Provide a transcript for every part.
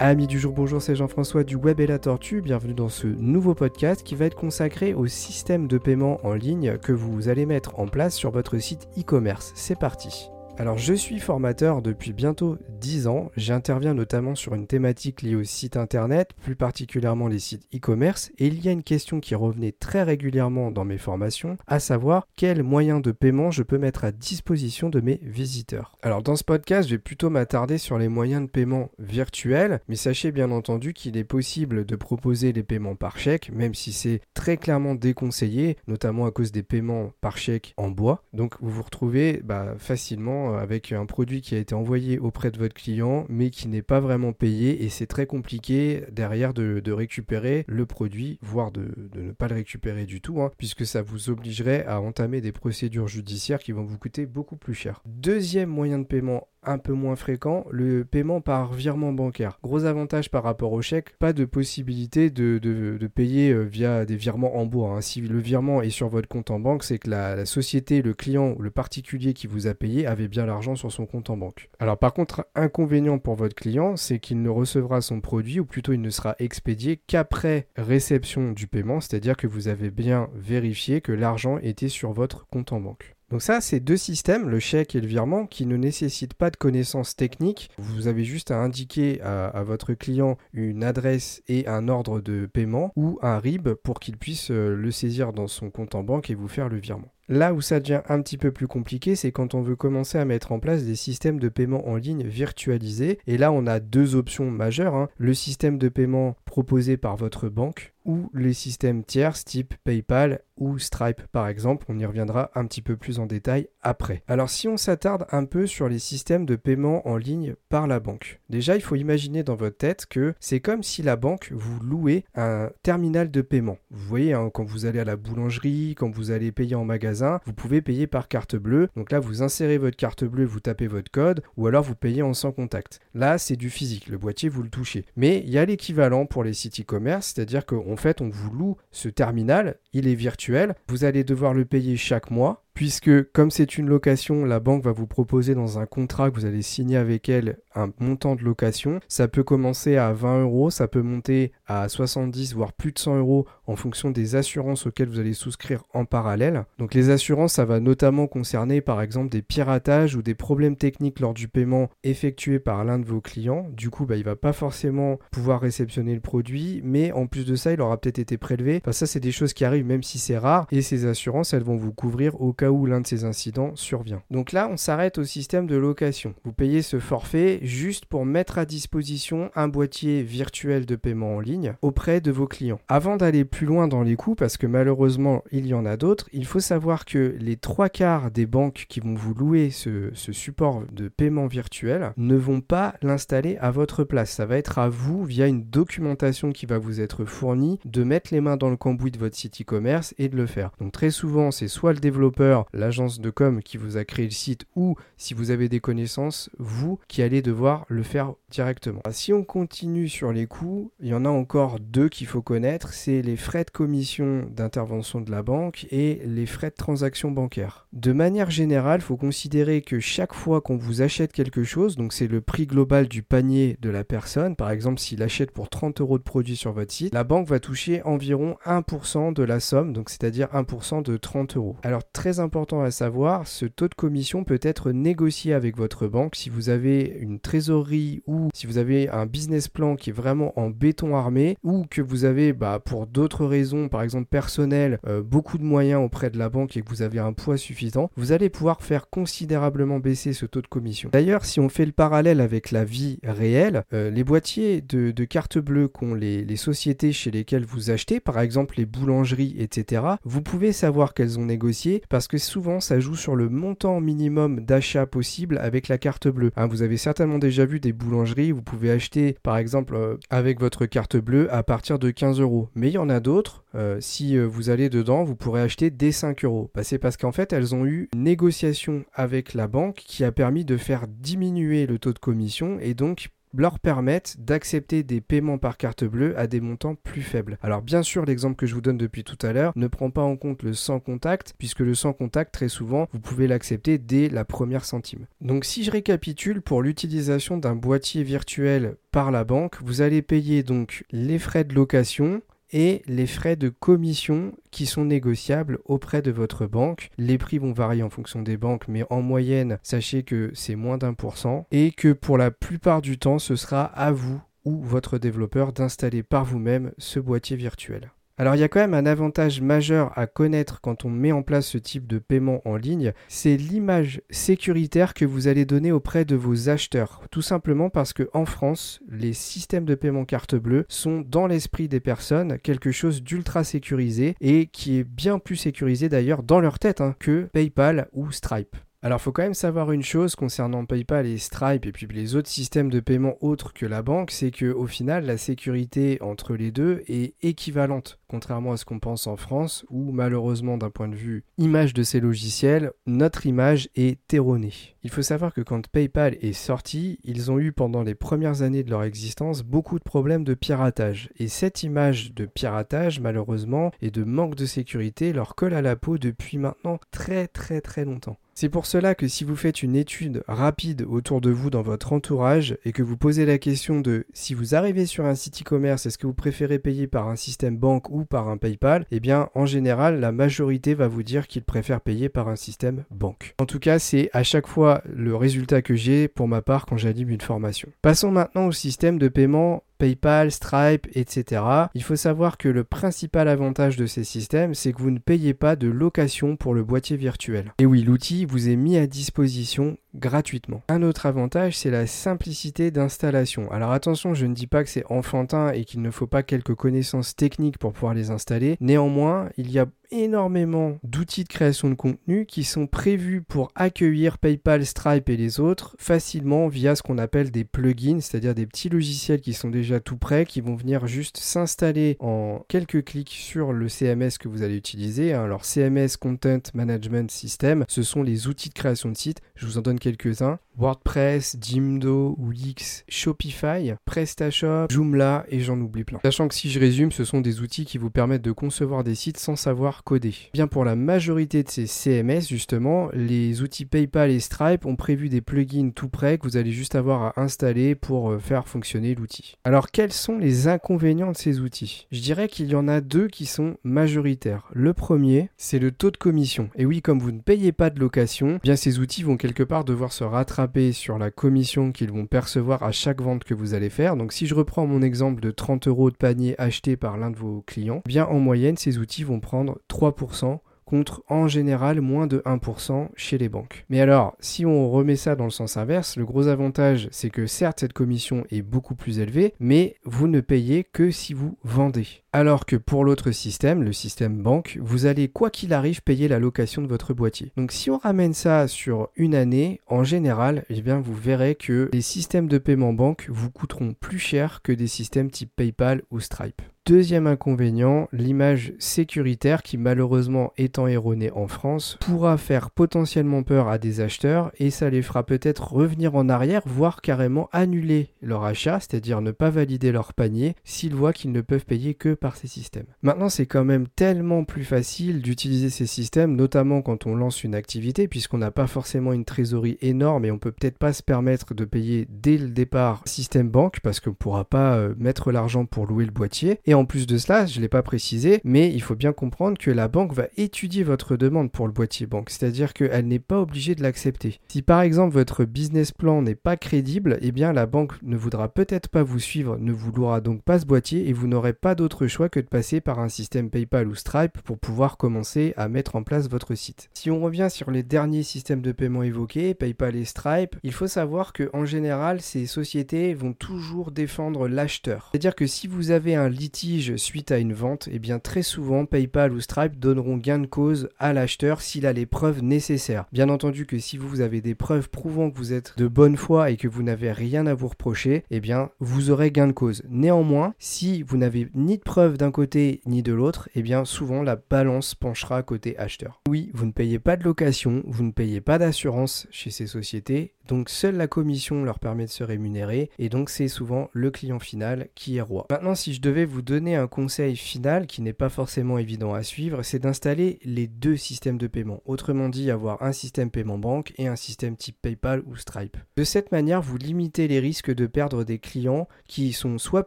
Amis du jour, bonjour, c'est Jean-François du Web et la Tortue. Bienvenue dans ce nouveau podcast qui va être consacré au système de paiement en ligne que vous allez mettre en place sur votre site e-commerce. C'est parti. Alors je suis formateur depuis bientôt 10 ans, j'interviens notamment sur une thématique liée au site internet, plus particulièrement les sites e-commerce, et il y a une question qui revenait très régulièrement dans mes formations, à savoir quels moyens de paiement je peux mettre à disposition de mes visiteurs. Alors dans ce podcast, je vais plutôt m'attarder sur les moyens de paiement virtuels, mais sachez bien entendu qu'il est possible de proposer les paiements par chèque, même si c'est très clairement déconseillé, notamment à cause des paiements par chèque en bois. Donc vous vous retrouvez bah, facilement euh, avec un produit qui a été envoyé auprès de votre client mais qui n'est pas vraiment payé et c'est très compliqué derrière de, récupérer le produit, voire de, ne pas le récupérer du tout, hein, puisque ça vous obligerait à entamer des procédures judiciaires qui vont vous coûter beaucoup plus cher. Deuxième moyen de paiement un peu moins fréquent, le paiement par virement bancaire. Gros avantage par rapport au chèque, pas de possibilité de, payer euh, via des virements en bois. Hein. Si le virement est sur votre compte en banque, c'est que la, société, le client ou le particulier qui vous a payé avait l'argent sur son compte en banque. Alors par contre, inconvénient pour votre client, c'est qu'il ne recevra son produit, ou plutôt il ne sera expédié qu'après réception du paiement, c'est-à-dire que vous avez bien vérifié que l'argent était sur votre compte en banque. Donc ça, c'est deux systèmes, le chèque et le virement, qui ne nécessitent pas de connaissances techniques. Vous avez juste à indiquer à, votre client une adresse et un ordre de paiement ou un RIB pour qu'il puisse euh, le saisir dans son compte en banque et vous faire le virement. Là où ça devient un petit peu plus compliqué, c'est quand on veut commencer à mettre en place des systèmes de paiement en ligne virtualisés. Et là, on a deux options majeures. Hein. Le système de paiement proposé par votre banque ou les systèmes tiers type PayPal ou Stripe par exemple. On y reviendra un petit peu plus en détail après. Alors si on s'attarde un peu sur les systèmes de paiement en ligne par la banque. Déjà, il faut imaginer dans votre tête que c'est comme si la banque vous louait un terminal de paiement. Vous voyez, hein, quand vous allez à la boulangerie, quand vous allez payer en magasin, vous pouvez payer par carte bleue. Donc là, vous insérez votre carte bleue, vous tapez votre code, ou alors vous payez en sans contact. Là, c'est du physique. Le boîtier, vous le touchez. Mais il y a l'équivalent pour les sites e-commerce, c'est-à-dire qu'en fait, on vous loue ce terminal, il est virtuel, vous allez devoir le payer chaque mois puisque comme c'est une location, la banque va vous proposer dans un contrat que vous allez signer avec elle un montant de location. Ça peut commencer à 20 euros, ça peut monter à 70 voire plus de 100 euros en fonction des assurances auxquelles vous allez souscrire en parallèle. Donc les assurances, ça va notamment concerner par exemple des piratages ou des problèmes techniques lors du paiement effectué par l'un de vos clients. Du coup, bah, il va pas forcément pouvoir réceptionner le produit, mais en plus de ça, il aura peut-être été prélevé. ça, c'est des choses qui arrivent même si c'est rare et ces assurances, elles vont vous couvrir au cas où l'un de ces incidents survient. Donc là, on s'arrête au système de location. Vous payez ce forfait juste pour mettre à disposition un boîtier virtuel de paiement en ligne auprès de vos clients. Avant d'aller plus loin dans les coûts, parce que malheureusement il y en a d'autres, il faut savoir que les trois quarts des banques qui vont vous louer ce, ce support de paiement virtuel ne vont pas l'installer à votre place. Ça va être à vous, via une documentation qui va vous être fournie, de mettre les mains dans le cambouis de votre site e-commerce et de le faire. Donc très souvent, c'est soit le développeur l'agence de com qui vous a créé le site, ou si vous avez des connaissances, vous qui allez devoir le faire directement. Si on continue sur les coûts, il y en a encore deux qu'il faut connaître, c'est les frais de commission d'intervention de la banque et les frais de transaction bancaire. De manière générale, il faut considérer que chaque fois qu'on vous achète quelque chose, donc c'est le prix global du panier de la personne, par exemple s'il achète pour 30 euros de produits sur votre site, la banque va toucher environ 1% de la somme, donc c'est-à-dire 1% de 30 euros. Alors très important à savoir, ce taux de commission peut être négocié avec votre banque si vous avez une trésorerie ou si vous avez un business plan qui est vraiment en béton armé ou que vous avez bah, pour d'autres raisons, par exemple personnelles, euh, beaucoup de moyens auprès de la banque et que vous avez un poids suffisant, vous allez pouvoir faire considérablement baisser ce taux de commission. D'ailleurs, si on fait le parallèle avec la vie réelle, euh, les boîtiers de, de carte bleue qu'ont les, les sociétés chez lesquelles vous achetez, par exemple les boulangeries, etc., vous pouvez savoir qu'elles ont négocié parce que souvent ça joue sur le montant minimum d'achat possible avec la carte bleue. Hein, vous avez certainement déjà vu des boulangeries, vous pouvez acheter par exemple euh, avec votre carte bleue à partir de 15 euros. Mais il y en a d'autres, euh, si euh, vous allez dedans, vous pourrez acheter dès 5 euros. Bah, c'est parce qu'en fait elles ont eu une négociation avec la banque qui a permis de faire diminuer le taux de commission et donc leur permettent d'accepter des paiements par carte bleue à des montants plus faibles. Alors bien sûr, l'exemple que je vous donne depuis tout à l'heure ne prend pas en compte le sans contact, puisque le sans contact, très souvent, vous pouvez l'accepter dès la première centime. Donc si je récapitule, pour l'utilisation d'un boîtier virtuel par la banque, vous allez payer donc les frais de location, et les frais de commission qui sont négociables auprès de votre banque. Les prix vont varier en fonction des banques, mais en moyenne, sachez que c'est moins d'un pour cent et que pour la plupart du temps, ce sera à vous ou votre développeur d'installer par vous-même ce boîtier virtuel. Alors il y a quand même un avantage majeur à connaître quand on met en place ce type de paiement en ligne, c'est l'image sécuritaire que vous allez donner auprès de vos acheteurs. Tout simplement parce que en France, les systèmes de paiement carte bleue sont dans l'esprit des personnes quelque chose d'ultra sécurisé et qui est bien plus sécurisé d'ailleurs dans leur tête hein, que PayPal ou Stripe. Alors, il faut quand même savoir une chose concernant PayPal et Stripe et puis les autres systèmes de paiement autres que la banque, c'est que au final, la sécurité entre les deux est équivalente, contrairement à ce qu'on pense en France, où malheureusement, d'un point de vue image de ces logiciels, notre image est erronée. Il faut savoir que quand PayPal est sorti, ils ont eu pendant les premières années de leur existence beaucoup de problèmes de piratage. Et cette image de piratage, malheureusement, et de manque de sécurité leur colle à la peau depuis maintenant très très très longtemps. C'est pour cela que si vous faites une étude rapide autour de vous dans votre entourage et que vous posez la question de si vous arrivez sur un site e-commerce, est-ce que vous préférez payer par un système banque ou par un PayPal Eh bien, en général, la majorité va vous dire qu'ils préfèrent payer par un système banque. En tout cas, c'est à chaque fois le résultat que j'ai pour ma part quand j'anime une formation. Passons maintenant au système de paiement PayPal, Stripe, etc. Il faut savoir que le principal avantage de ces systèmes, c'est que vous ne payez pas de location pour le boîtier virtuel. Et oui, l'outil vous est mis à disposition gratuitement. Un autre avantage, c'est la simplicité d'installation. Alors attention, je ne dis pas que c'est enfantin et qu'il ne faut pas quelques connaissances techniques pour pouvoir les installer. Néanmoins, il y a énormément d'outils de création de contenu qui sont prévus pour accueillir PayPal, Stripe et les autres facilement via ce qu'on appelle des plugins, c'est-à-dire des petits logiciels qui sont déjà tout prêts, qui vont venir juste s'installer en quelques clics sur le CMS que vous allez utiliser. Alors CMS Content Management System, ce sont les outils de création de sites. Je vous en donne quelques-uns. WordPress, Jimdo, Wix, Shopify, PrestaShop, Joomla et j'en oublie plein. Sachant que si je résume, ce sont des outils qui vous permettent de concevoir des sites sans savoir coder. Bien pour la majorité de ces CMS, justement, les outils PayPal et Stripe ont prévu des plugins tout prêts que vous allez juste avoir à installer pour euh, faire fonctionner l'outil. Alors quels sont les inconvénients de ces outils? Je dirais qu'il y en a deux qui sont majoritaires. Le premier, c'est le taux de commission. Et oui, comme vous ne payez pas de location, bien ces outils vont quelque part devoir se rattraper sur la commission qu'ils vont percevoir à chaque vente que vous allez faire. Donc si je reprends mon exemple de 30 euros de panier acheté par l'un de vos clients, eh bien en moyenne ces outils vont prendre 3% contre en général moins de 1% chez les banques. Mais alors, si on remet ça dans le sens inverse, le gros avantage, c'est que certes cette commission est beaucoup plus élevée, mais vous ne payez que si vous vendez. Alors que pour l'autre système, le système banque, vous allez quoi qu'il arrive payer la location de votre boîtier. Donc si on ramène ça sur une année, en général, eh bien vous verrez que les systèmes de paiement banque vous coûteront plus cher que des systèmes type PayPal ou Stripe. Deuxième inconvénient, l'image sécuritaire qui malheureusement étant erronée en France pourra faire potentiellement peur à des acheteurs et ça les fera peut-être revenir en arrière, voire carrément annuler leur achat, c'est-à-dire ne pas valider leur panier s'ils voient qu'ils ne peuvent payer que par ces systèmes. Maintenant c'est quand même tellement plus facile d'utiliser ces systèmes, notamment quand on lance une activité, puisqu'on n'a pas forcément une trésorerie énorme et on peut peut-être pas se permettre de payer dès le départ système banque parce qu'on ne pourra pas euh, mettre l'argent pour louer le boîtier. En plus de cela, je ne l'ai pas précisé, mais il faut bien comprendre que la banque va étudier votre demande pour le boîtier banque, c'est-à-dire qu'elle n'est pas obligée de l'accepter. Si par exemple votre business plan n'est pas crédible, eh bien la banque ne voudra peut-être pas vous suivre, ne vous louera donc pas ce boîtier et vous n'aurez pas d'autre choix que de passer par un système PayPal ou Stripe pour pouvoir commencer à mettre en place votre site. Si on revient sur les derniers systèmes de paiement évoqués, PayPal et Stripe, il faut savoir que en général, ces sociétés vont toujours défendre l'acheteur. C'est-à-dire que si vous avez un litige suite à une vente, eh bien très souvent PayPal ou Stripe donneront gain de cause à l'acheteur s'il a les preuves nécessaires. Bien entendu que si vous avez des preuves prouvant que vous êtes de bonne foi et que vous n'avez rien à vous reprocher, eh bien vous aurez gain de cause. Néanmoins, si vous n'avez ni de preuves d'un côté ni de l'autre, eh bien souvent la balance penchera côté acheteur. Oui, vous ne payez pas de location, vous ne payez pas d'assurance chez ces sociétés, donc seule la commission leur permet de se rémunérer, et donc c'est souvent le client final qui est roi. Maintenant, si je devais vous donner un conseil final qui n'est pas forcément évident à suivre, c'est d'installer les deux systèmes de paiement. Autrement dit, avoir un système paiement banque et un système type PayPal ou Stripe. De cette manière, vous limitez les risques de perdre des clients qui sont soit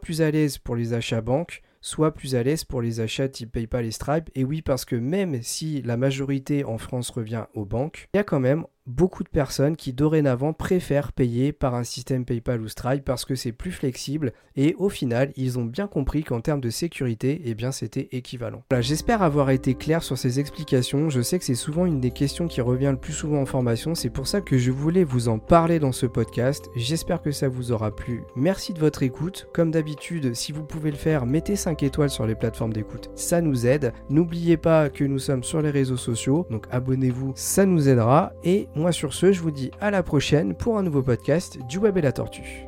plus à l'aise pour les achats banques, soit plus à l'aise pour les achats type PayPal et Stripe. Et oui, parce que même si la majorité en France revient aux banques, il y a quand même beaucoup de personnes qui dorénavant préfèrent payer par un système PayPal ou Stripe parce que c'est plus flexible et au final ils ont bien compris qu'en termes de sécurité eh bien c'était équivalent. Voilà, j'espère avoir été clair sur ces explications, je sais que c'est souvent une des questions qui revient le plus souvent en formation, c'est pour ça que je voulais vous en parler dans ce podcast, j'espère que ça vous aura plu, merci de votre écoute, comme d'habitude si vous pouvez le faire mettez 5 étoiles sur les plateformes d'écoute, ça nous aide, n'oubliez pas que nous sommes sur les réseaux sociaux, donc abonnez-vous, ça nous aidera. Et moi sur ce, je vous dis à la prochaine pour un nouveau podcast du Web et la Tortue.